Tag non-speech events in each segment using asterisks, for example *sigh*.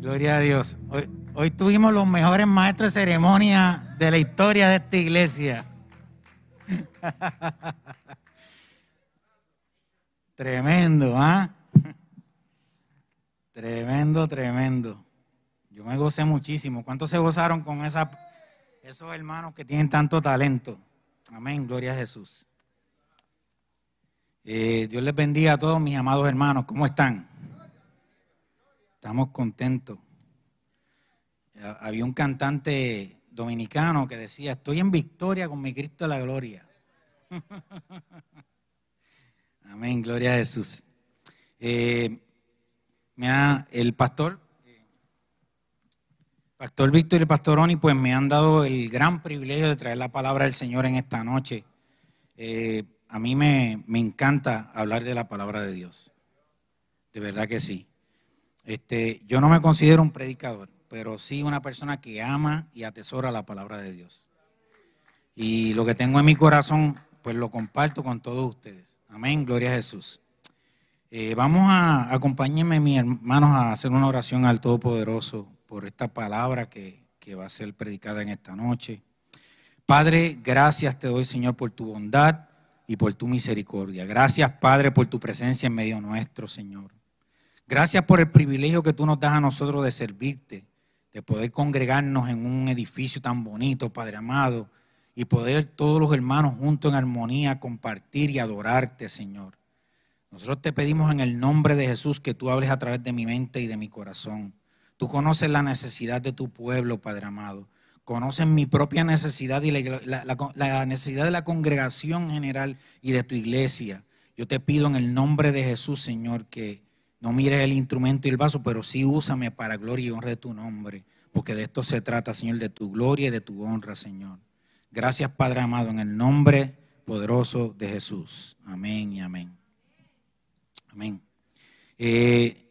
Gloria a Dios. Hoy, tuvimos los mejores maestros de ceremonia de la historia de esta iglesia. *laughs* tremendo, ¿ah? Tremendo, tremendo. Yo me gocé muchísimo. ¿Cuántos se gozaron con esos hermanos que tienen tanto talento? Amén, gloria a Jesús. Eh, Dios les bendiga a todos mis amados hermanos. ¿Cómo están? Estamos contentos. Había un cantante dominicano que decía, estoy en victoria con mi Cristo de la gloria. *laughs* Amén, gloria a Jesús. Eh, el pastor, Pastor Víctor y Pastor Oni, pues me han dado el gran privilegio de traer la palabra del Señor en esta noche. Eh, a mí me, me encanta hablar de la palabra de Dios. De verdad que sí. Este, yo no me considero un predicador, pero sí una persona que ama y atesora la palabra de Dios. Y lo que tengo en mi corazón, pues lo comparto con todos ustedes. Amén, gloria a Jesús. Eh, vamos a, acompáñenme mis hermanos a hacer una oración al Todopoderoso por esta palabra que, que va a ser predicada en esta noche. Padre, gracias te doy, Señor, por tu bondad y por tu misericordia. Gracias, Padre, por tu presencia en medio nuestro, Señor. Gracias por el privilegio que tú nos das a nosotros de servirte, de poder congregarnos en un edificio tan bonito, Padre amado, y poder todos los hermanos juntos en armonía compartir y adorarte, Señor. Nosotros te pedimos en el nombre de Jesús que tú hables a través de mi mente y de mi corazón. Tú conoces la necesidad de tu pueblo, Padre amado. Conoces mi propia necesidad y la, necesidad de la congregación general y de tu iglesia. Yo te pido en el nombre de Jesús, Señor, que no mires el instrumento y el vaso, pero sí úsame para gloria y honra de tu nombre, porque de esto se trata, Señor, de tu gloria y de tu honra, Señor. Gracias, Padre amado, en el nombre poderoso de Jesús. Amén y amén. Amén. Eh,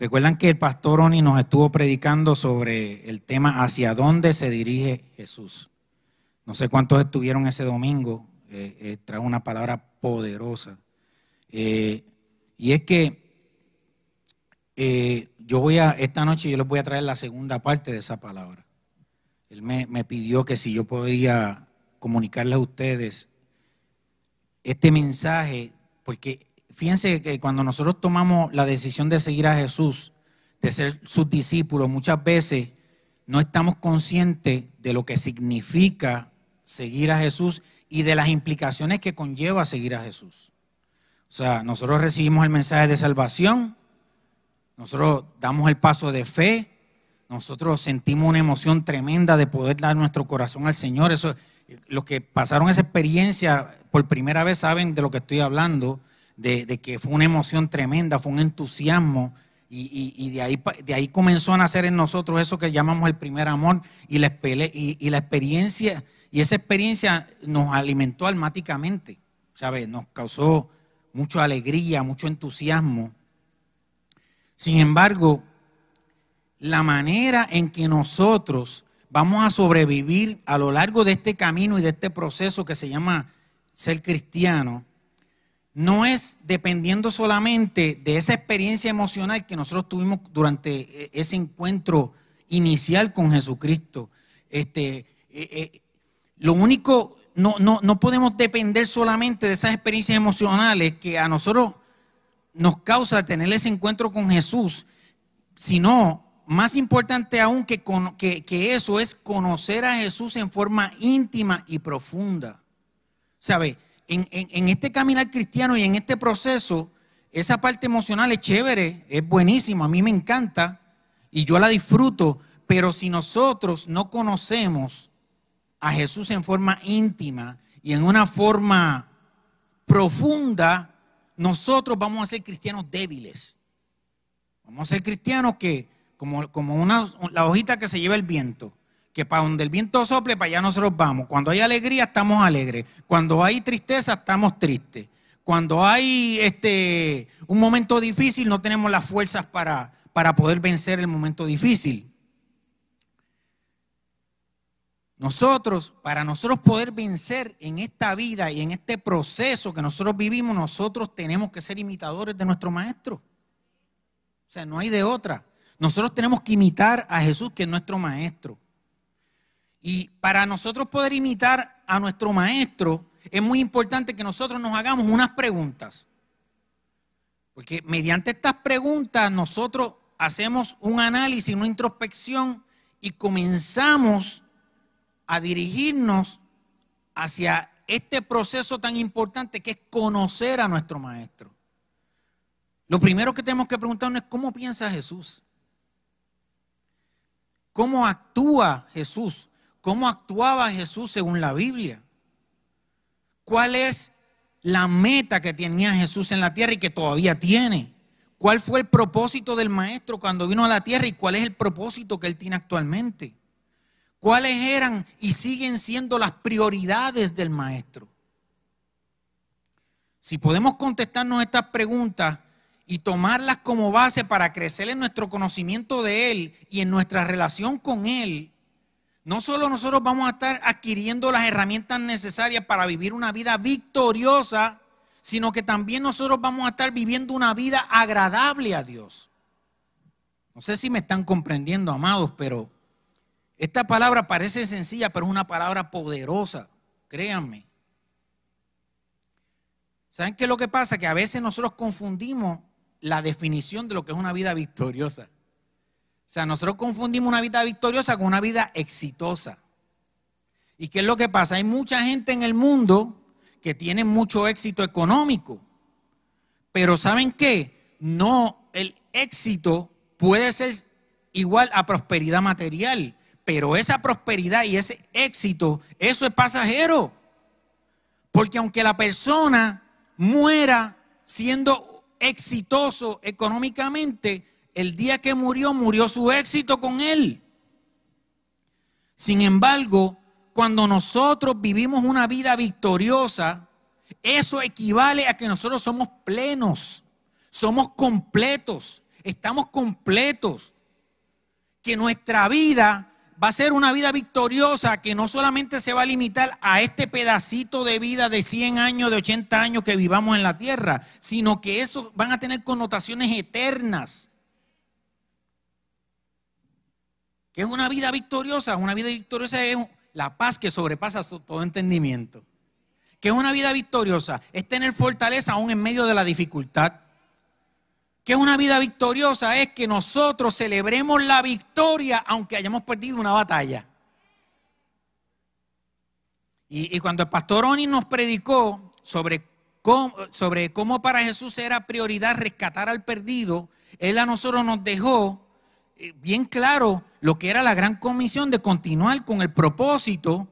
Recuerdan que el pastor Oni nos estuvo predicando sobre el tema hacia dónde se dirige Jesús. No sé cuántos estuvieron ese domingo, eh, eh, trae una palabra poderosa. y es que eh, yo voy a, esta noche yo les voy a traer la segunda parte de esa palabra. Él me, pidió que si yo podía comunicarles a ustedes este mensaje, porque fíjense que cuando nosotros tomamos la decisión de seguir a Jesús, de ser sus discípulos, muchas veces no estamos conscientes de lo que significa seguir a Jesús y de las implicaciones que conlleva seguir a Jesús. O sea, nosotros recibimos el mensaje de salvación, nosotros damos el paso de fe, nosotros sentimos una emoción tremenda de poder dar nuestro corazón al Señor. Eso, los que pasaron esa experiencia por primera vez saben de lo que estoy hablando, de, que fue una emoción tremenda, fue un entusiasmo. Y, de, ahí, de ahí comenzó a nacer en nosotros eso que llamamos el primer amor y la, y, la experiencia, y esa experiencia nos alimentó almáticamente, ¿sabes? Nos causó mucha alegría, mucho entusiasmo. Sin embargo, la manera en que nosotros vamos a sobrevivir a lo largo de este camino y de este proceso que se llama ser cristiano, no es dependiendo solamente de esa experiencia emocional que nosotros tuvimos durante e-, ese encuentro inicial con Jesucristo. Este, eh, eh, lo único, no, no, no podemos depender solamente de esas experiencias emocionales que a nosotros nos causa tener ese encuentro con Jesús, sino más importante aún que, eso es conocer a Jesús en forma íntima y profunda. ¿Sabe? En, en, este caminar cristiano y en este proceso, esa parte emocional es chévere, es buenísimo, a mí me encanta y yo la disfruto, pero si nosotros no conocemos a Jesús en forma íntima y en una forma profunda, nosotros vamos a ser cristianos débiles. Vamos a ser cristianos que, como, como una, la hojita que se lleva el viento, que para donde el viento sople, para allá nosotros vamos. Cuando hay alegría, estamos alegres. Cuando hay tristeza, estamos tristes. Cuando hay este, un momento difícil, no tenemos las fuerzas para, para poder vencer el momento difícil. Nosotros, para nosotros poder vencer en esta vida y en este proceso que nosotros vivimos, nosotros tenemos que ser imitadores de nuestro Maestro. O sea, no hay de otra. Nosotros tenemos que imitar a Jesús, que es nuestro Maestro. Y para nosotros poder imitar a nuestro Maestro, es muy importante que nosotros nos hagamos unas preguntas. Porque mediante estas preguntas nosotros hacemos un análisis, una introspección y comenzamos a dirigirnos hacia este proceso tan importante que es conocer a nuestro Maestro. Lo primero que tenemos que preguntarnos es cómo piensa Jesús. ¿Cómo actúa Jesús? ¿Cómo actuaba Jesús según la Biblia? ¿Cuál es la meta que tenía Jesús en la tierra y que todavía tiene? ¿Cuál fue el propósito del Maestro cuando vino a la tierra y cuál es el propósito que él tiene actualmente? ¿Cuáles eran y siguen siendo las prioridades del maestro? Si podemos contestarnos estas preguntas y tomarlas como base para crecer en nuestro conocimiento de Él y en nuestra relación con Él, no solo nosotros vamos a estar adquiriendo las herramientas necesarias para vivir una vida victoriosa, sino que también nosotros vamos a estar viviendo una vida agradable a Dios. No sé si me están comprendiendo, amados, pero esta palabra parece sencilla, pero es una palabra poderosa, créanme. ¿Saben qué es lo que pasa? Que a veces nosotros confundimos la definición de lo que es una vida victoriosa. O sea, nosotros confundimos una vida victoriosa con una vida exitosa. ¿Y qué es lo que pasa? Hay mucha gente en el mundo que tiene mucho éxito económico. Pero ¿saben qué? No, el éxito puede ser igual a prosperidad material. Pero esa prosperidad y ese éxito, eso es pasajero. Porque aunque la persona muera siendo exitoso económicamente, el día que murió, murió su éxito con él. Sin embargo, cuando nosotros vivimos una vida victoriosa, eso equivale a que nosotros somos plenos, somos completos, estamos completos. Que nuestra vida va a ser una vida victoriosa que no solamente se va a limitar a este pedacito de vida de 100 años, de 80 años que vivamos en la tierra, sino que eso van a tener connotaciones eternas. ¿Qué es una vida victoriosa? Una vida victoriosa es la paz que sobrepasa todo entendimiento. ¿Qué es una vida victoriosa? Es tener fortaleza aún en medio de la dificultad que una vida victoriosa es que nosotros celebremos la victoria aunque hayamos perdido una batalla. Y, cuando el pastor Oni nos predicó sobre cómo, sobre cómo para Jesús era prioridad rescatar al perdido, él a nosotros nos dejó eh, bien claro lo que era la gran comisión de continuar con el propósito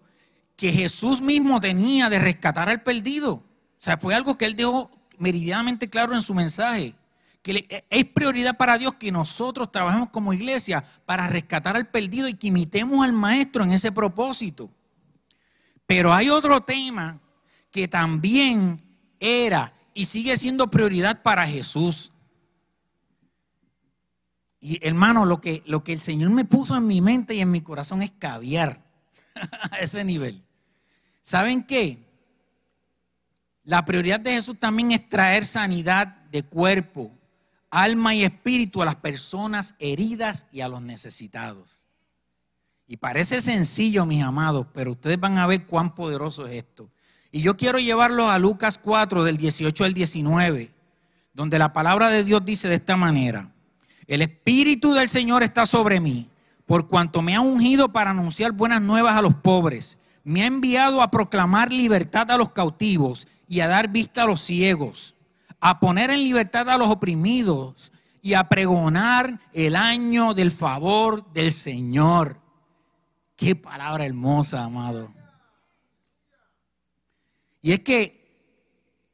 que Jesús mismo tenía de rescatar al perdido. O sea, fue algo que él dejó meridianamente claro en su mensaje que es prioridad para Dios que nosotros trabajemos como iglesia para rescatar al perdido y que imitemos al maestro en ese propósito. Pero hay otro tema que también era y sigue siendo prioridad para Jesús. Y hermano, lo que, lo que el Señor me puso en mi mente y en mi corazón es caviar *laughs* a ese nivel. ¿Saben qué? La prioridad de Jesús también es traer sanidad de cuerpo, alma y espíritu a las personas heridas y a los necesitados. Y parece sencillo, mis amados, pero ustedes van a ver cuán poderoso es esto. Y yo quiero llevarlo a Lucas 4, del 18 al 19, donde la palabra de Dios dice de esta manera, el Espíritu del Señor está sobre mí, por cuanto me ha ungido para anunciar buenas nuevas a los pobres, me ha enviado a proclamar libertad a los cautivos y a dar vista a los ciegos a poner en libertad a los oprimidos y a pregonar el año del favor del Señor. Qué palabra hermosa, amado. Y es que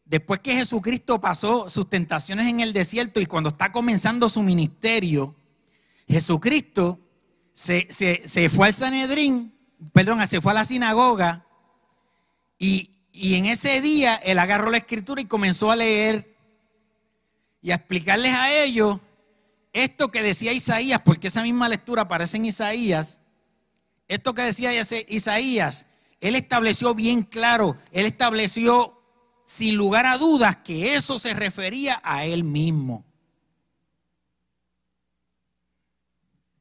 después que Jesucristo pasó sus tentaciones en el desierto y cuando está comenzando su ministerio, Jesucristo se, fue al Sanedrín, perdón, se fue a la sinagoga y, y en ese día él agarró la escritura y comenzó a leer y a explicarles a ellos esto que decía Isaías, porque esa misma lectura aparece en Isaías, esto que decía Isaías, él estableció bien claro, él estableció sin lugar a dudas que eso se refería a él mismo.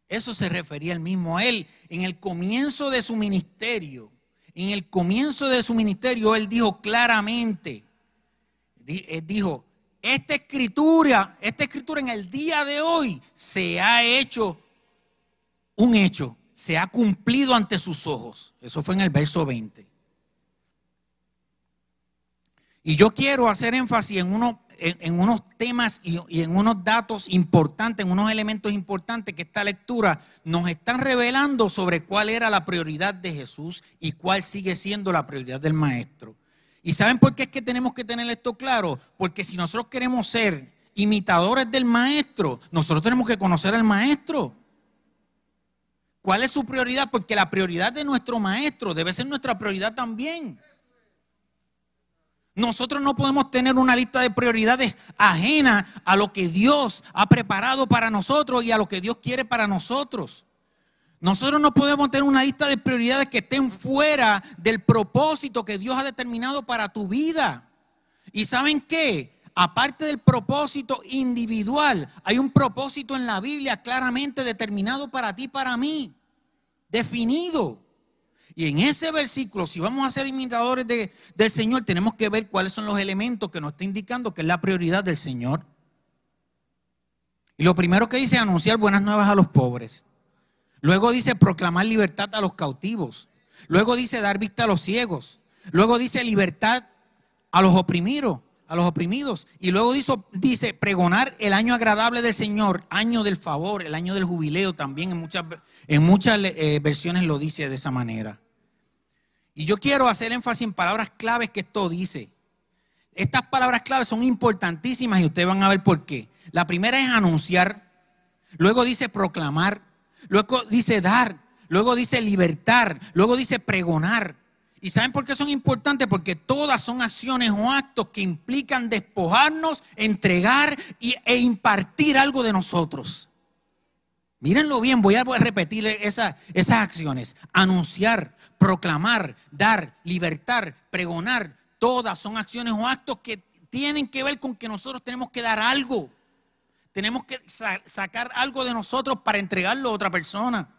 Eso se refería él mismo a él. En el comienzo de su ministerio, en el comienzo de su ministerio, él dijo claramente, él dijo, esta escritura, esta escritura en el día de hoy se ha hecho un hecho, se ha cumplido ante sus ojos. Eso fue en el verso 20. Y yo quiero hacer énfasis en, en, unos temas y, y, en unos datos importantes, en unos elementos importantes que esta lectura nos están revelando sobre cuál era la prioridad de Jesús y cuál sigue siendo la prioridad del Maestro. ¿Y saben por qué es que tenemos que tener esto claro? Porque si nosotros queremos ser imitadores del Maestro, nosotros tenemos que conocer al Maestro. ¿Cuál es su prioridad? Porque la prioridad de nuestro Maestro debe ser nuestra prioridad también. Nosotros no podemos tener una lista de prioridades ajena a lo que Dios ha preparado para nosotros y a lo que Dios quiere para nosotros. Nosotros no podemos tener una lista de prioridades que estén fuera del propósito que Dios ha determinado para tu vida. ¿Y saben qué? Aparte del propósito individual, hay un propósito en la Biblia claramente determinado para ti, para mí, definido. Y en ese versículo, si vamos a ser imitadores del Señor, tenemos que ver cuáles son los elementos que nos está indicando que es la prioridad del Señor. Y lo primero que dice es anunciar buenas nuevas a los pobres. Luego dice proclamar libertad a los cautivos. Luego dice dar vista a los ciegos. Luego dice libertad a los oprimidos, a los oprimidos. Y luego dice, pregonar el año agradable del Señor, año del favor, el año del jubileo también en muchas, en muchas eh, versiones lo dice de esa manera. Y yo quiero hacer énfasis en palabras claves que esto dice. Estas palabras claves son importantísimas y ustedes van a ver por qué. La primera es anunciar, luego dice proclamar, luego dice dar, luego dice libertar, luego dice pregonar. ¿Y saben por qué son importantes? Porque todas son acciones o actos que implican despojarnos, entregar e impartir algo de nosotros. Mírenlo bien, voy a repetir esas acciones. Anunciar, proclamar, dar, libertar, pregonar. Todas son acciones o actos que tienen que ver con que nosotros tenemos que dar algo. Tenemos que sacar algo de nosotros para entregarlo a otra persona.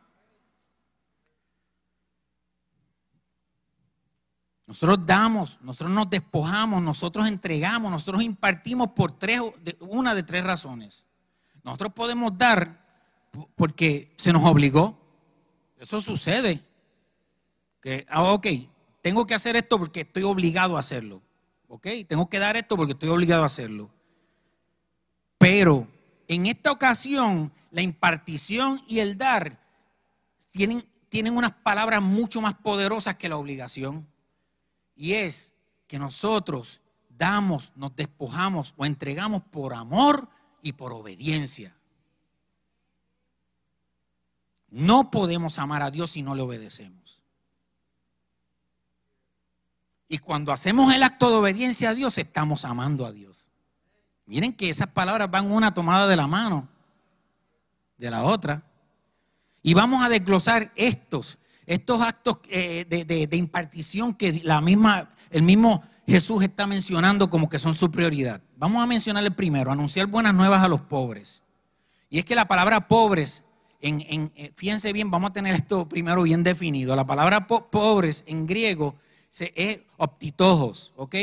Nosotros damos, nosotros nos despojamos, nosotros entregamos, nosotros impartimos por tres, una de tres razones. Nosotros podemos dar porque se nos obligó. Eso sucede. Que, ah, ok, tengo que hacer esto porque estoy obligado a hacerlo. Ok, tengo que dar esto porque estoy obligado a hacerlo. Pero en esta ocasión, la impartición y el dar tienen, unas palabras mucho más poderosas que la obligación. Y es que nosotros damos, nos despojamos o entregamos por amor y por obediencia. No podemos amar a Dios si no le obedecemos. Y cuando hacemos el acto de obediencia a Dios, estamos amando a Dios. Miren que esas palabras van una tomada de la mano de la otra. Y vamos a desglosar estos, estos actos eh, de, impartición que la misma, el mismo Jesús está mencionando como que son su prioridad. Vamos a mencionar el primero, anunciar buenas nuevas a los pobres. Y es que la palabra pobres, en, eh, fíjense bien, vamos a tener esto primero bien definido. La palabra pobres en griego es optitojos, ¿ok?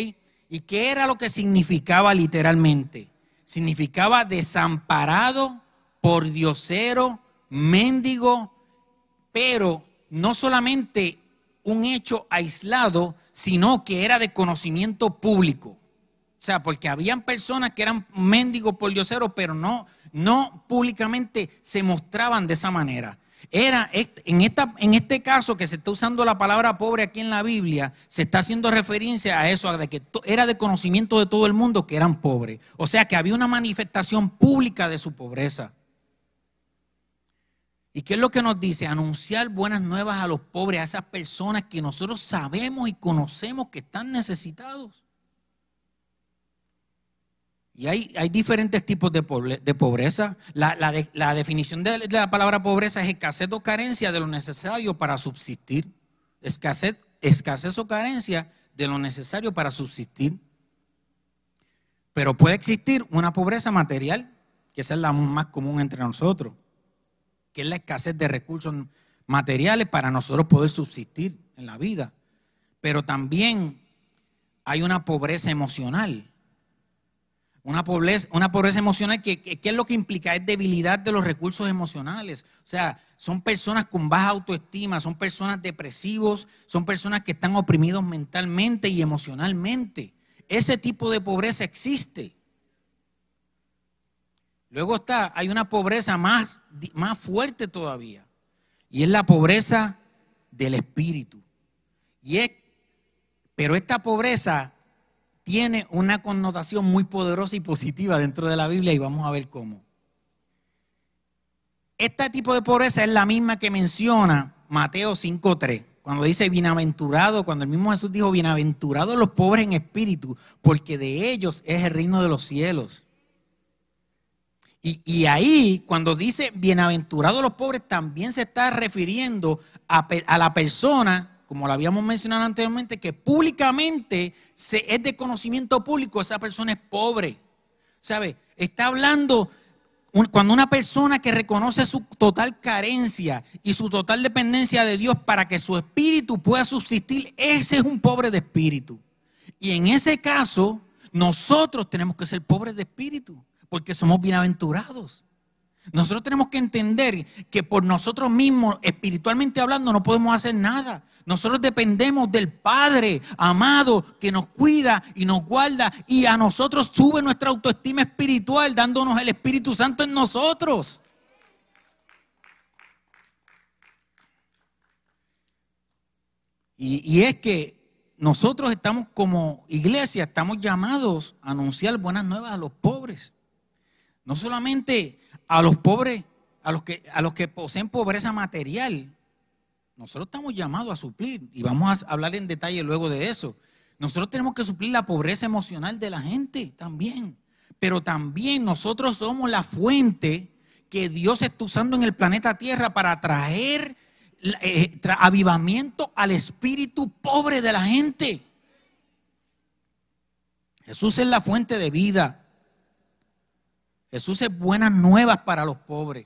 ¿Y qué era lo que significaba literalmente? Significaba desamparado, por diosero, mendigo, pero no solamente un hecho aislado, sino que era de conocimiento público. O sea, porque habían personas que eran mendigos por pero no, no públicamente se mostraban de esa manera. Era, en, esta, en este caso que se está usando la palabra pobre aquí en la Biblia, se está haciendo referencia a eso, de que era de conocimiento de todo el mundo que eran pobres. O sea que había una manifestación pública de su pobreza. ¿Y qué es lo que nos dice? Anunciar buenas nuevas a los pobres, a esas personas que nosotros sabemos y conocemos que están necesitados. Y hay, diferentes tipos de, pobreza. La, definición de, la palabra pobreza es escasez o carencia de lo necesario para subsistir. Escasez, escasez o carencia de lo necesario para subsistir. Pero puede existir una pobreza material, que esa es la más común entre nosotros, que es la escasez de recursos materiales para nosotros poder subsistir en la vida. Pero también hay una pobreza emocional una pobreza, una pobreza emocional, que, ¿qué es lo que implica? Es debilidad de los recursos emocionales. O sea, son personas con baja autoestima, son personas depresivos, son personas que están oprimidos mentalmente y emocionalmente. Ese tipo de pobreza existe. Luego está, hay una pobreza más, más fuerte todavía. Y es la pobreza del espíritu. Y es, pero esta pobreza tiene una connotación muy poderosa y positiva dentro de la Biblia y vamos a ver cómo. Este tipo de pobreza es la misma que menciona Mateo 5.3, cuando dice bienaventurado, cuando el mismo Jesús dijo bienaventurados los pobres en espíritu, porque de ellos es el reino de los cielos. Y, ahí, cuando dice bienaventurados los pobres, también se está refiriendo a, a la persona como lo habíamos mencionado anteriormente, que públicamente es de conocimiento público, esa persona es pobre. ¿Sabe? Está hablando cuando una persona que reconoce su total carencia y su total dependencia de Dios para que su espíritu pueda subsistir, ese es un pobre de espíritu. Y en ese caso, nosotros tenemos que ser pobres de espíritu, porque somos bienaventurados. Nosotros tenemos que entender que por nosotros mismos, espiritualmente hablando, no podemos hacer nada. Nosotros dependemos del Padre amado que nos cuida y nos guarda y a nosotros sube nuestra autoestima espiritual dándonos el Espíritu Santo en nosotros. Y, es que nosotros estamos como iglesia, estamos llamados a anunciar buenas nuevas a los pobres. No solamente a los pobres, a los que, a los que poseen pobreza material, nosotros estamos llamados a suplir y vamos a hablar en detalle luego de eso. Nosotros tenemos que suplir la pobreza emocional de la gente también. Pero también nosotros somos la fuente que Dios está usando en el planeta Tierra para traer eh, avivamiento al espíritu pobre de la gente. Jesús es la fuente de vida. Jesús es buenas nuevas para los pobres.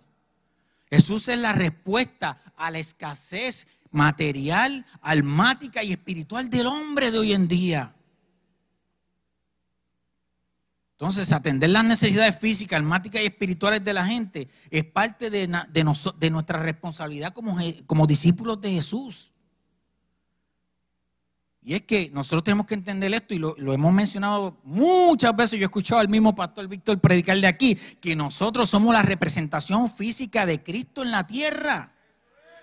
Jesús es la respuesta a la escasez material, almática y espiritual del hombre de hoy en día. Entonces, atender las necesidades físicas, almáticas y espirituales de la gente es parte de, nuestra responsabilidad como, como discípulos de Jesús. Y es que nosotros tenemos que entender esto y lo, hemos mencionado muchas veces. Yo he escuchado al mismo pastor Víctor predicar de aquí, que nosotros somos la representación física de Cristo en la tierra.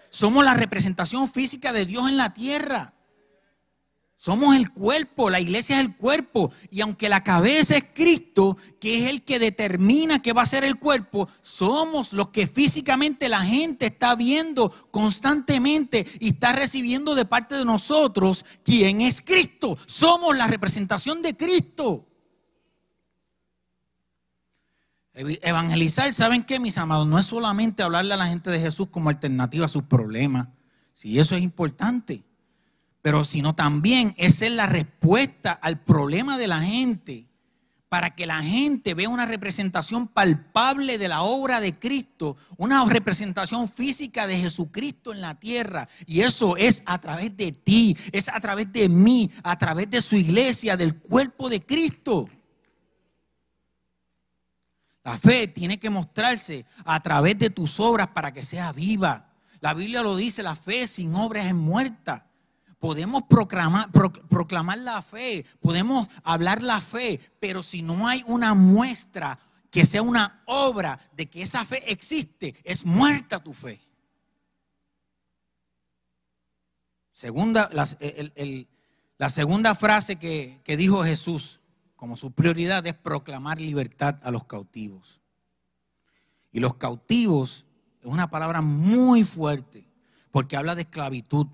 Somos la representación física de Dios en la tierra. Somos el cuerpo, la iglesia es el cuerpo. Y aunque la cabeza es Cristo, que es el que determina qué va a ser el cuerpo, somos los que físicamente la gente está viendo constantemente y está recibiendo de parte de nosotros quién es Cristo. Somos la representación de Cristo. Evangelizar, ¿saben qué, mis amados? No es solamente hablarle a la gente de Jesús como alternativa a sus problemas. Si eso es importante pero sino también esa es la respuesta al problema de la gente, para que la gente vea una representación palpable de la obra de Cristo, una representación física de Jesucristo en la tierra. Y eso es a través de ti, es a través de mí, a través de su iglesia, del cuerpo de Cristo. La fe tiene que mostrarse a través de tus obras para que sea viva. La Biblia lo dice, la fe sin obras es muerta podemos proclamar, la fe, podemos hablar la fe, pero si no hay una muestra que sea una obra de que esa fe existe, es muerta tu fe. Segunda, la segunda frase que, que dijo Jesús como su prioridad es proclamar libertad a los cautivos. Y los cautivos es una palabra muy fuerte porque habla de esclavitud,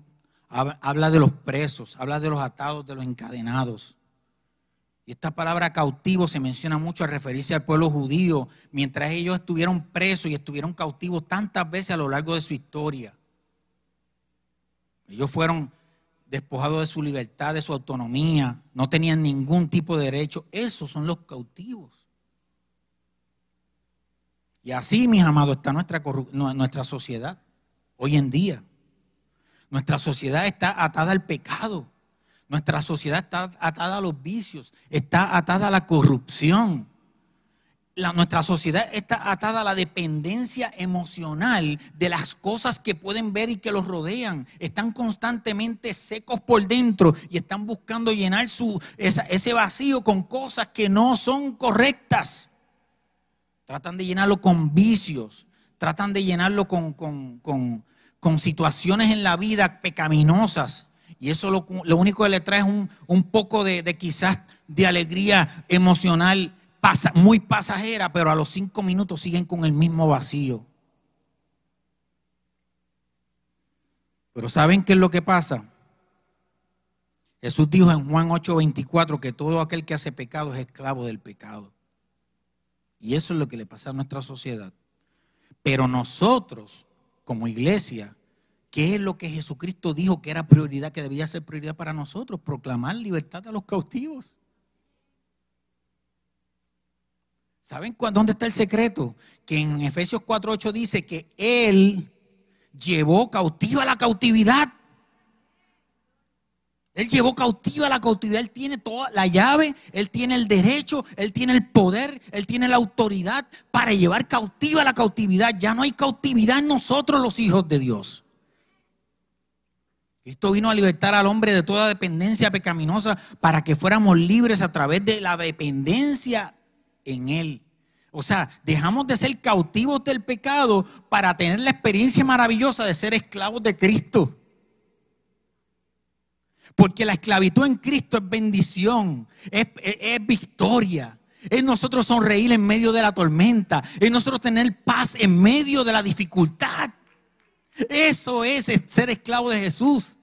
habla de los presos, habla de los atados, de los encadenados. Y esta palabra cautivo se menciona mucho al referirse al pueblo judío, mientras ellos estuvieron presos y estuvieron cautivos tantas veces a lo largo de su historia. Ellos fueron despojados de su libertad, de su autonomía, no tenían ningún tipo de derecho. Esos son los cautivos. Y así, mis amados, está nuestra, nuestra sociedad hoy en día. Nuestra sociedad está atada al pecado. Nuestra sociedad está atada a los vicios, está atada a la corrupción. nuestra sociedad está atada a la dependencia emocional de las cosas que pueden ver y que los rodean. Están constantemente secos por dentro y están buscando llenar su, ese vacío con cosas que no son correctas. Tratan de llenarlo con vicios, tratan de llenarlo con, con situaciones en la vida pecaminosas y eso lo, único que le trae es un, poco de, quizás de alegría emocional muy pasajera, pero a los cinco minutos siguen con el mismo vacío. Pero ¿saben qué es lo que pasa? Jesús dijo en Juan 8:24 que todo aquel que hace pecado es esclavo del pecado. Y eso es lo que le pasa a nuestra sociedad. Pero nosotros, como iglesia, ¿Qué es lo que Jesucristo dijo que era prioridad, que debía ser prioridad para nosotros? Proclamar libertad a los cautivos. ¿Saben dónde está el secreto? Que en Efesios 4.8 dice que Él llevó cautiva la cautividad. Él llevó cautiva la cautividad. Él tiene toda la llave, Él tiene el derecho, Él tiene el poder, Él tiene la autoridad para llevar cautiva la cautividad. Ya no hay cautividad en nosotros los hijos de Dios. Cristo vino a libertar al hombre de toda dependencia pecaminosa para que fuéramos libres a través de la dependencia en Él. O sea, dejamos de ser cautivos del pecado para tener la experiencia maravillosa de ser esclavos de Cristo. Porque la esclavitud en Cristo es bendición, es, es, victoria. Es nosotros sonreír en medio de la tormenta. Es nosotros tener paz en medio de la dificultad. Eso es ser esclavo de Jesús.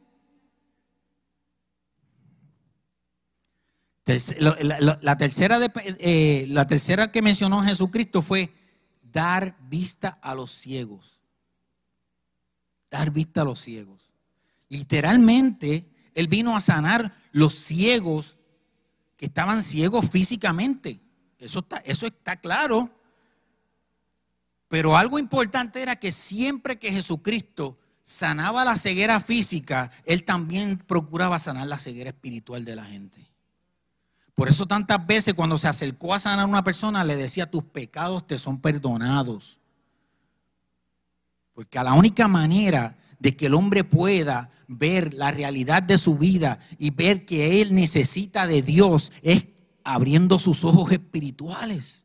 La, tercera eh, la tercera que mencionó Jesucristo fue dar vista a los ciegos. Dar vista a los ciegos. Literalmente, Él vino a sanar los ciegos que estaban ciegos físicamente. Eso está, claro. Pero algo importante era que siempre que Jesucristo sanaba la ceguera física, Él también procuraba sanar la ceguera espiritual de la gente. Por eso tantas veces cuando se acercó a sanar a una persona le decía, tus pecados te son perdonados. Porque a la única manera de que el hombre pueda ver la realidad de su vida y ver que él necesita de Dios es abriendo sus ojos espirituales.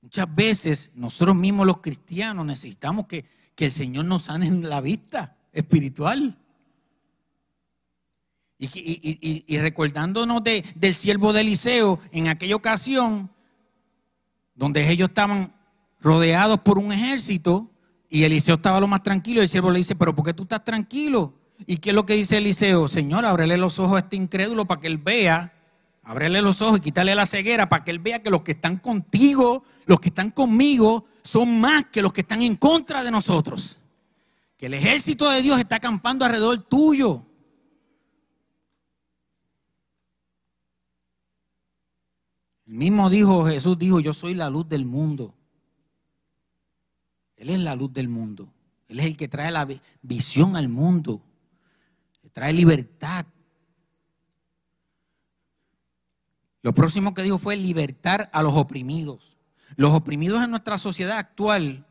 Muchas veces nosotros mismos los cristianos necesitamos que, que el Señor nos sane en la vista espiritual. Y, recordándonos del siervo de Eliseo en aquella ocasión, donde ellos estaban rodeados por un ejército y Eliseo estaba lo más tranquilo, y el siervo le dice, pero ¿por qué tú estás tranquilo? ¿Y qué es lo que dice Eliseo? Señor, ábrele los ojos a este incrédulo para que él vea, ábrele los ojos y quítale la ceguera para que él vea que los que están contigo, los que están conmigo, son más que los que están en contra de nosotros. Que el ejército de Dios está acampando alrededor tuyo. El mismo dijo Jesús, dijo, yo soy la luz del mundo. Él es la luz del mundo. Él es el que trae la visión al mundo. Que trae libertad. Lo próximo que dijo fue libertar a los oprimidos. Los oprimidos en nuestra sociedad actual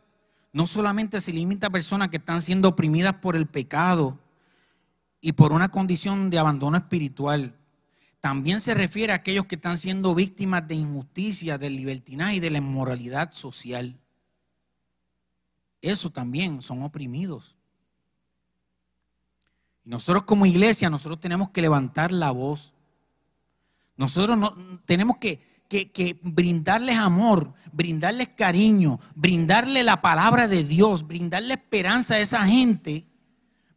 no solamente se limita a personas que están siendo oprimidas por el pecado y por una condición de abandono espiritual también se refiere a aquellos que están siendo víctimas de injusticia, del libertinaje y de la inmoralidad social. Eso también son oprimidos. Y nosotros como iglesia, nosotros tenemos que levantar la voz. Nosotros no, tenemos que, que, brindarles amor, brindarles cariño, brindarle la palabra de Dios, brindarle esperanza a esa gente.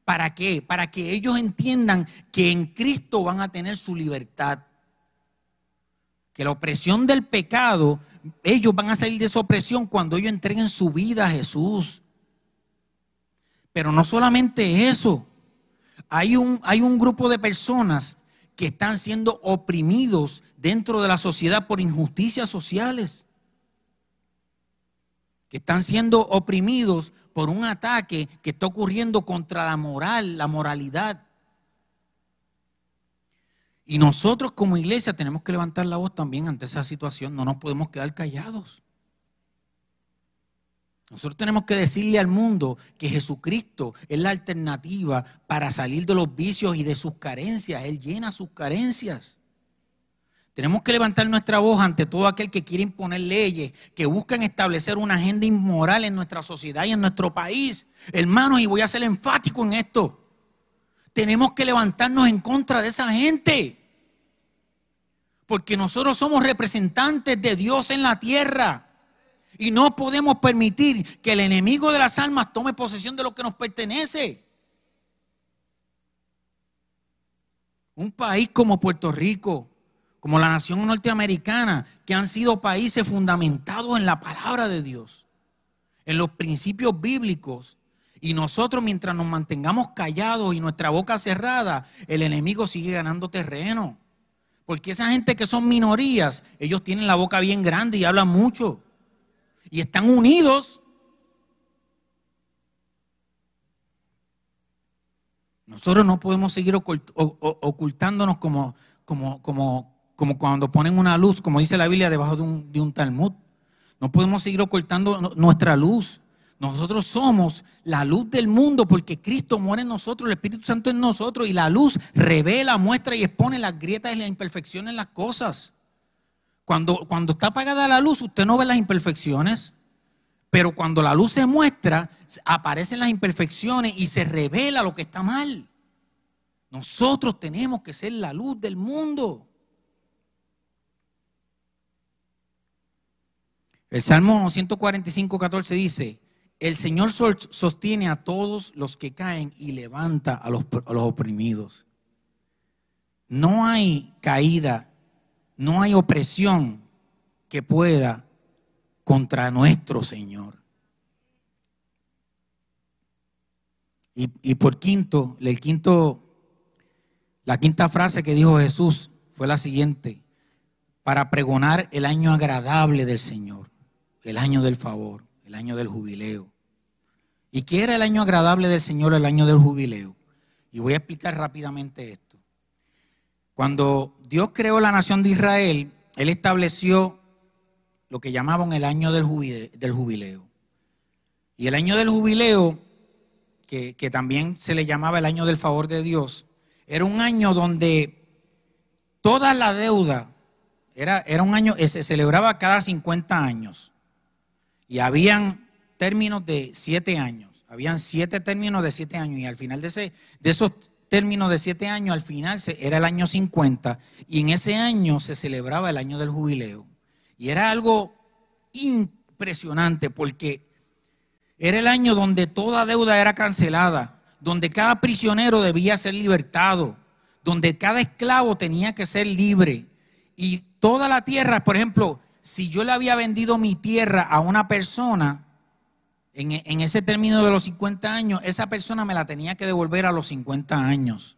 ¿Para qué? Para que ellos entiendan que en Cristo van a tener su libertad. Que la opresión del pecado, ellos van a salir de esa opresión cuando ellos entreguen su vida a Jesús. Pero no solamente eso. Hay un, hay un grupo de personas que están siendo oprimidos dentro de la sociedad por injusticias sociales, que están siendo oprimidos por un ataque que está ocurriendo contra la moral, la moralidad. Y nosotros como iglesia tenemos que levantar la voz también ante esa situación, no nos podemos quedar callados. Nosotros tenemos que decirle al mundo que Jesucristo es la alternativa para salir de los vicios y de sus carencias. Él llena sus carencias. Tenemos que levantar nuestra voz ante todo aquel que quiere imponer leyes, que buscan establecer una agenda inmoral en nuestra sociedad y en nuestro país. Hermanos, y voy a ser enfático en esto. Tenemos que levantarnos en contra de esa gente. Porque nosotros somos representantes de Dios en la tierra. Y no podemos permitir que el enemigo de las almas tome posesión de lo que nos pertenece. Un país como Puerto Rico, como la nación norteamericana, que han sido países fundamentados en la palabra de Dios, en los principios bíblicos. Y nosotros mientras nos mantengamos callados y nuestra boca cerrada, el enemigo sigue ganando terreno. Porque esa gente que son minorías, ellos tienen la boca bien grande y hablan mucho y están unidos. Nosotros no podemos seguir ocultándonos como, como, como, como cuando ponen una luz, como dice la Biblia, debajo de un, de un Talmud. No podemos seguir ocultando nuestra luz. Nosotros somos la luz del mundo porque Cristo muere en nosotros, el Espíritu Santo en nosotros y la luz revela, muestra y expone las grietas y las imperfecciones en las cosas. Cuando, cuando está apagada la luz, usted no ve las imperfecciones. Pero cuando la luz se muestra, aparecen las imperfecciones y se revela lo que está mal. Nosotros tenemos que ser la luz del mundo. El Salmo 145, 14 dice, el Señor sostiene a todos los que caen y levanta a los, oprimidos. No hay caída no hay opresión que pueda contra nuestro Señor. Y, por quinto, el quinto, la quinta frase que dijo Jesús fue la siguiente, para pregonar el año agradable del Señor, el año del favor, el año del jubileo. ¿Y qué era el año agradable del Señor, el año del jubileo? Y voy a explicar rápidamente esto. Cuando Dios creó la nación de Israel, Él estableció lo que llamaban el año del jubileo. Y el año del jubileo, que, también se le llamaba el año del favor de Dios, era un año donde toda la deuda, era, era un año, se celebraba cada 50 años. Y habían términos de 7 años. Habían siete términos de 7 años. Y al final de, ese, de esos término de siete años, al final era el año 50 y en ese año se celebraba el año del jubileo. Y era algo impresionante porque era el año donde toda deuda era cancelada, donde cada prisionero debía ser libertado, donde cada esclavo tenía que ser libre. Y toda la tierra, por ejemplo, si yo le había vendido mi tierra a una persona, en, ese término de los 50 años, esa persona me la tenía que devolver a los 50 años.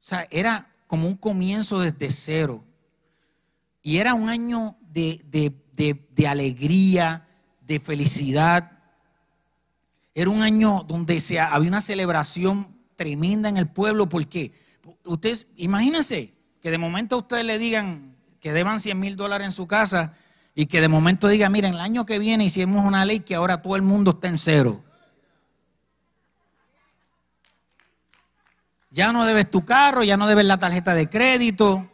O sea, era como un comienzo desde cero. Y era un año de, alegría, de felicidad. Era un año donde había una celebración tremenda en el pueblo. porque Ustedes, imagínense que de momento a ustedes le digan que deban 100 mil dólares en su casa y que de momento diga, miren, el año que viene hicimos una ley que ahora todo el mundo está en cero. Ya no debes tu carro, ya no debes la tarjeta de crédito.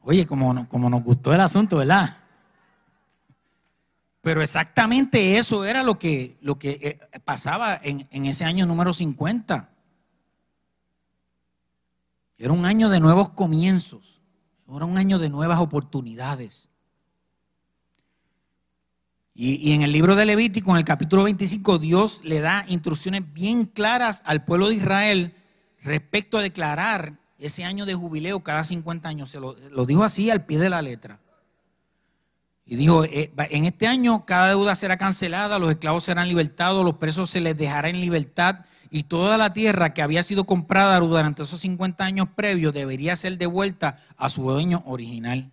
Oye, como, como nos gustó el asunto, ¿verdad? Pero exactamente eso era lo que, lo que eh, pasaba en, en ese año número 50. Era un año de nuevos comienzos. Era un año de nuevas oportunidades. Y, en el libro de Levítico, en el capítulo 25, Dios le da instrucciones bien claras al pueblo de Israel respecto a declarar ese año de jubileo cada 50 años. Se lo, dijo así al pie de la letra. Y dijo, eh, en este año cada deuda será cancelada, los esclavos serán libertados, los presos se les dejará en libertad y toda la tierra que había sido comprada durante esos 50 años previos debería ser devuelta a su dueño original.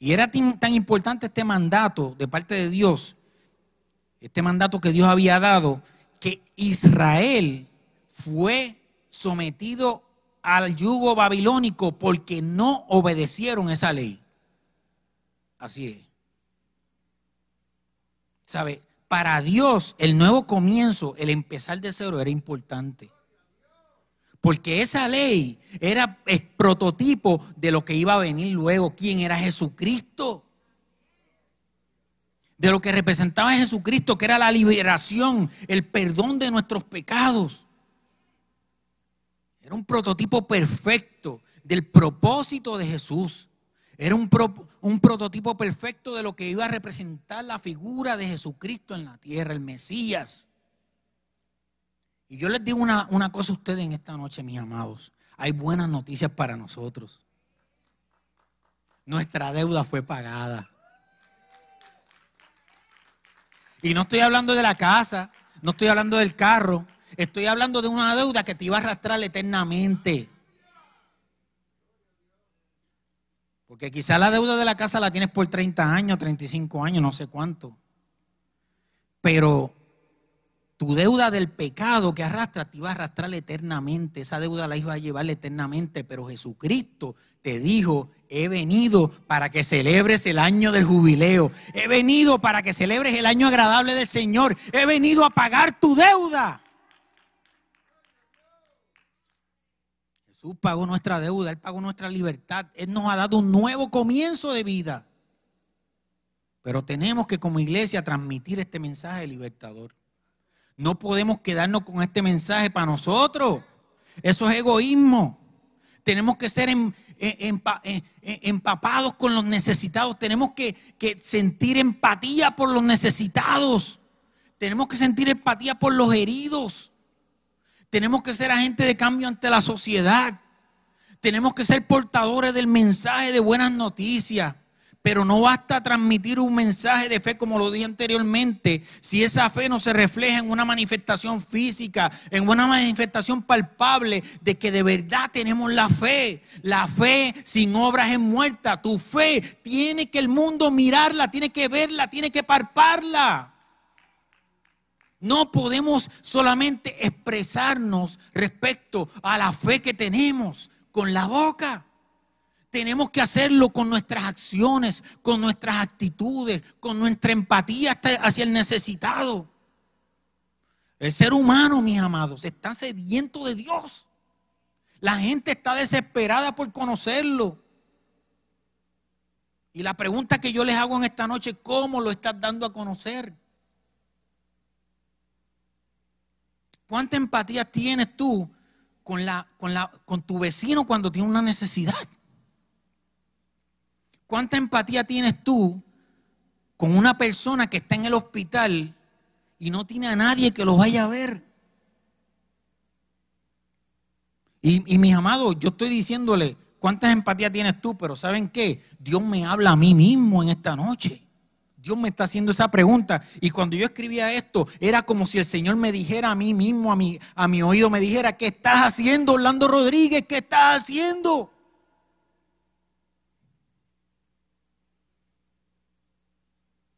Y era tan importante este mandato de parte de Dios, este mandato que Dios había dado, que Israel fue sometido al yugo babilónico porque no obedecieron esa ley. Así es. ¿Sabe? Para Dios el nuevo comienzo, el empezar de cero era importante. Porque esa ley era el prototipo de lo que iba a venir luego. ¿Quién era Jesucristo? De lo que representaba Jesucristo, que era la liberación, el perdón de nuestros pecados. Era un prototipo perfecto del propósito de Jesús. Era un, un, prototipo perfecto de lo que iba a representar la figura de Jesucristo en la tierra, el Mesías. Y yo les digo una, cosa a ustedes en esta noche, mis amados. Hay buenas noticias para nosotros. Nuestra deuda fue pagada. Y no estoy hablando de la casa, no estoy hablando del carro, estoy hablando de una deuda que te iba a arrastrar eternamente. Porque quizá la deuda de la casa la tienes por 30 años, 35 años, no sé cuánto. Pero tu deuda del pecado que arrastra te iba a arrastrar eternamente. Esa deuda la iba a llevar eternamente. Pero Jesucristo te dijo, he venido para que celebres el año del jubileo. He venido para que celebres el año agradable del Señor. He venido a pagar tu deuda. Jesús pagó nuestra deuda, Él pagó nuestra libertad. Él nos ha dado un nuevo comienzo de vida. Pero tenemos que como iglesia transmitir este mensaje libertador. No podemos quedarnos con este mensaje para nosotros. Eso es egoísmo. Tenemos que ser empapados con los necesitados. Tenemos que sentir empatía por los necesitados. Tenemos que sentir empatía por los heridos. Tenemos que ser agentes de cambio ante la sociedad. Tenemos que ser portadores del mensaje de buenas noticias. Pero no basta transmitir un mensaje de fe como lo dije anteriormente, si esa fe no se refleja en una manifestación física, en una manifestación palpable de que de verdad tenemos la fe. La fe sin obras es muerta. Tu fe tiene que el mundo mirarla, tiene que verla, tiene que parparla. No podemos solamente expresarnos respecto a la fe que tenemos con la boca tenemos que hacerlo con nuestras acciones, con nuestras actitudes, con nuestra empatía hacia el necesitado. El ser humano, mis amados, está sediento de Dios. La gente está desesperada por conocerlo. Y la pregunta que yo les hago en esta noche, ¿cómo lo estás dando a conocer? ¿Cuánta empatía tienes tú con, la, con, la, con tu vecino cuando tiene una necesidad? ¿Cuánta empatía tienes tú con una persona que está en el hospital y no tiene a nadie que lo vaya a ver? Y, mis amados, yo estoy diciéndole, ¿cuántas empatías tienes tú? Pero ¿saben qué? Dios me habla a mí mismo en esta noche. Dios me está haciendo esa pregunta. Y cuando yo escribía esto, era como si el Señor me dijera a mí mismo, a mi, a mi oído, me dijera, ¿qué estás haciendo, Orlando Rodríguez? ¿Qué estás haciendo?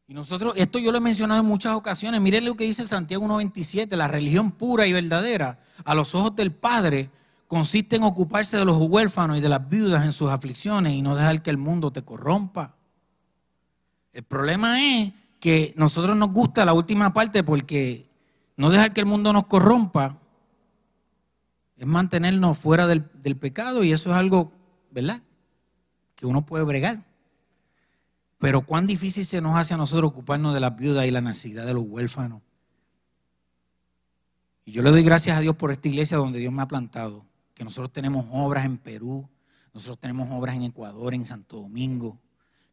Y nosotros, esto yo lo he mencionado en muchas ocasiones, miren lo que dice Santiago 1.27, la religión pura y verdadera a los ojos del Padre consiste en ocuparse de los huérfanos y de las viudas en sus aflicciones y no dejar que el mundo te corrompa. El problema es que nosotros nos gusta la última parte porque no dejar que el mundo nos corrompa es mantenernos fuera del, pecado y eso es algo, ¿verdad? Que uno puede bregar. Pero cuán difícil se nos hace a nosotros ocuparnos de las viudas y la necesidad de los huérfanos. Y yo le doy gracias a Dios por esta iglesia donde Dios me ha plantado. Que nosotros tenemos obras en Perú, nosotros tenemos obras en Ecuador, en Santo Domingo.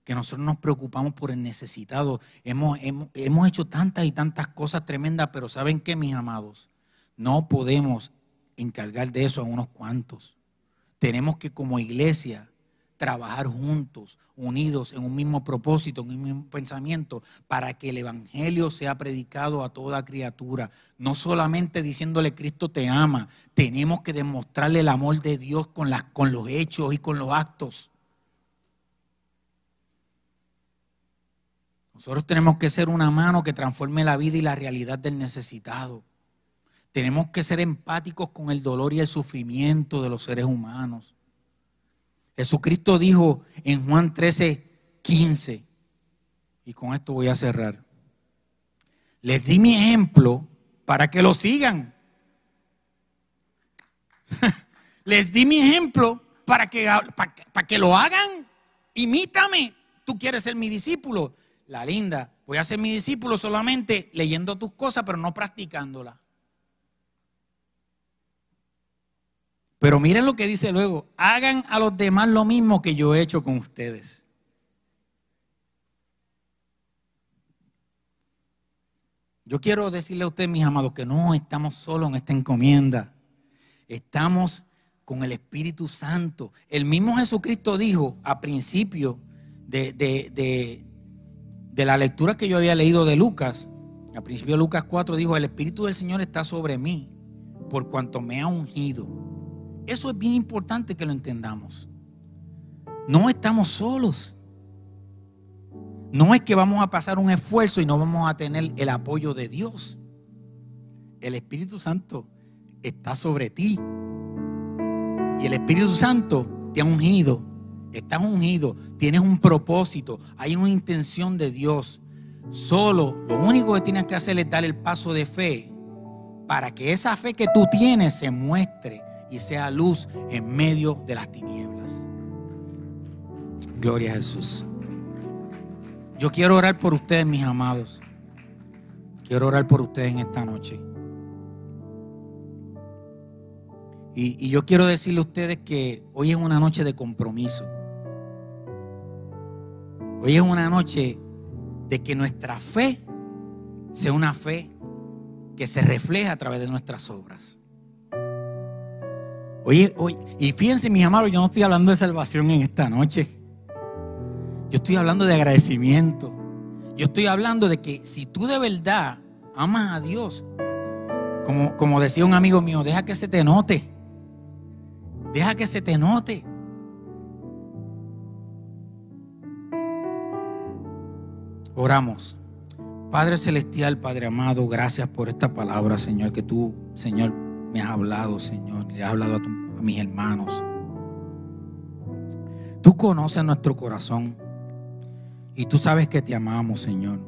Que nosotros nos preocupamos por el necesitado. Hemos, hemos, hemos hecho tantas y tantas cosas tremendas, pero ¿saben qué, mis amados? No podemos encargar de eso a unos cuantos. Tenemos que como iglesia trabajar juntos, unidos en un mismo propósito, en un mismo pensamiento, para que el Evangelio sea predicado a toda criatura. No solamente diciéndole Cristo te ama, tenemos que demostrarle el amor de Dios con, las, con los hechos y con los actos. Nosotros tenemos que ser una mano que transforme la vida y la realidad del necesitado. Tenemos que ser empáticos con el dolor y el sufrimiento de los seres humanos. Jesucristo dijo en Juan 13, 15, y con esto voy a cerrar. Les di mi ejemplo para que lo sigan. *laughs* Les di mi ejemplo para que, para, que lo hagan. Imítame. Tú quieres ser mi discípulo. La linda, voy a ser mi discípulo solamente leyendo tus cosas, pero no practicándolas. Pero miren lo que dice luego, hagan a los demás lo mismo que yo he hecho con ustedes. Yo quiero decirle a ustedes, mis amados, que no estamos solos en esta encomienda. Estamos con el Espíritu Santo. El mismo Jesucristo dijo a principio de, de, la lectura que yo había leído de Lucas, a principio de Lucas 4 dijo, el Espíritu del Señor está sobre mí por cuanto me ha ungido eso es bien importante que lo entendamos. No estamos solos. No es que vamos a pasar un esfuerzo y no vamos a tener el apoyo de Dios. El Espíritu Santo está sobre ti. Y el Espíritu Santo te ha ungido. Estás ungido. Tienes un propósito. Hay una intención de Dios. Solo lo único que tienes que hacer es dar el paso de fe para que esa fe que tú tienes se muestre y sea luz en medio de las tinieblas. Gloria a Jesús. Yo quiero orar por ustedes, mis amados. Quiero orar por ustedes en esta noche. Y, yo quiero decirle a ustedes que hoy es una noche de compromiso. Hoy es una noche de que nuestra fe sea una fe que se refleja a través de nuestras obras. Oye, oye, y fíjense, mis amados, yo no estoy hablando de salvación en esta noche. Yo estoy hablando de agradecimiento. Yo estoy hablando de que si tú de verdad amas a Dios, como, como decía un amigo mío, deja que se te note. Deja que se te note. Oramos. Padre Celestial, Padre amado, gracias por esta palabra, Señor, que tú, Señor, me has hablado, Señor, y has hablado a, mis hermanos. Tú conoces nuestro corazón y tú sabes que te amamos, Señor.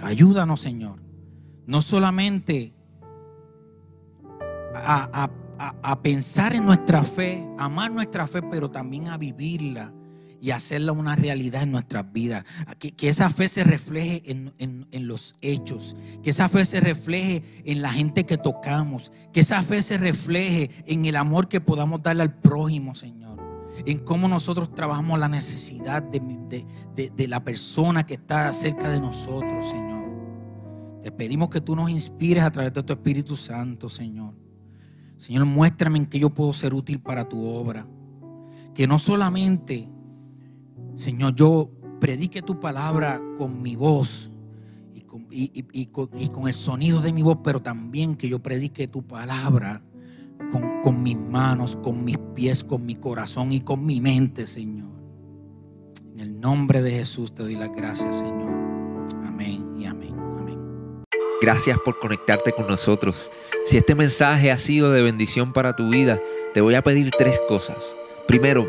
Ayúdanos, Señor. No solamente a, a, pensar en nuestra fe, amar nuestra fe, pero también a vivirla y hacerla una realidad en nuestras vidas. Que, que esa fe se refleje en, en, los hechos, que esa fe se refleje en la gente que tocamos, que esa fe se refleje en el amor que podamos darle al prójimo, Señor. En cómo nosotros trabajamos la necesidad de, de, de la persona que está cerca de nosotros, Señor. Te pedimos que tú nos inspires a través de tu Espíritu Santo, Señor. Señor, muéstrame en qué yo puedo ser útil para tu obra. Que no solamente Señor, yo predique tu palabra con mi voz y con, el sonido de mi voz, pero también que yo predique tu palabra con, con mis manos, con mis pies, con mi corazón y con mi mente, Señor. En el nombre de Jesús te doy las gracias, Señor. Amén y amén. Amén. Gracias por conectarte con nosotros. Si este mensaje ha sido de bendición para tu vida, te voy a pedir tres cosas. Primero,